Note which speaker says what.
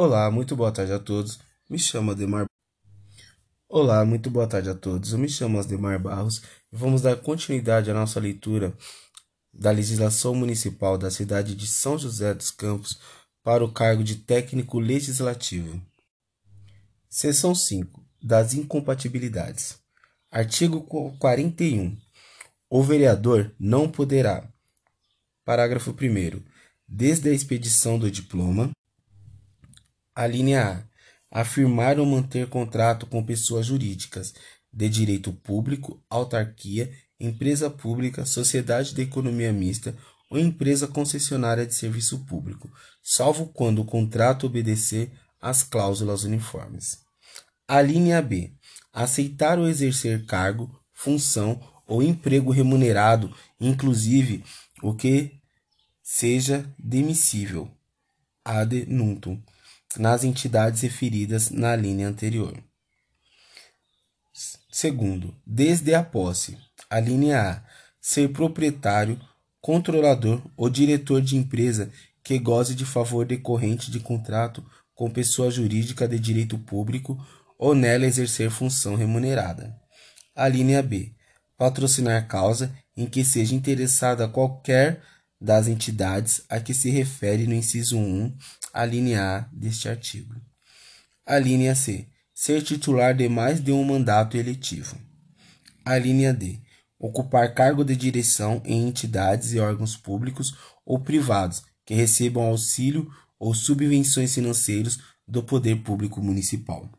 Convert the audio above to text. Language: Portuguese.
Speaker 1: Olá, muito boa tarde a todos. Me chamo Ademar. Olá, muito boa tarde a todos. Eu me chamo Ademar Barros e vamos dar continuidade à nossa leitura da legislação municipal da cidade de São José dos Campos para o cargo de técnico legislativo. Seção 5 das incompatibilidades. Artigo 41. O vereador não poderá. Parágrafo 1 desde a expedição do diploma a linha A. Afirmar ou manter contrato com pessoas jurídicas de direito público, autarquia, empresa pública, sociedade de economia mista ou empresa concessionária de serviço público, salvo quando o contrato obedecer às cláusulas uniformes. A linha B. Aceitar ou exercer cargo, função ou emprego remunerado, inclusive o que seja demissível, ad nutum nas entidades referidas na linha anterior. Segundo, desde a posse, a linha A, ser proprietário, controlador ou diretor de empresa que goze de favor decorrente de contrato com pessoa jurídica de direito público ou nela exercer função remunerada. A linha B, patrocinar causa em que seja interessada qualquer das entidades a que se refere no inciso 1, a linha A deste artigo. A linha C. Ser titular de mais de um mandato eletivo. A linha D. Ocupar cargo de direção em entidades e órgãos públicos ou privados que recebam auxílio ou subvenções financeiros do poder público municipal.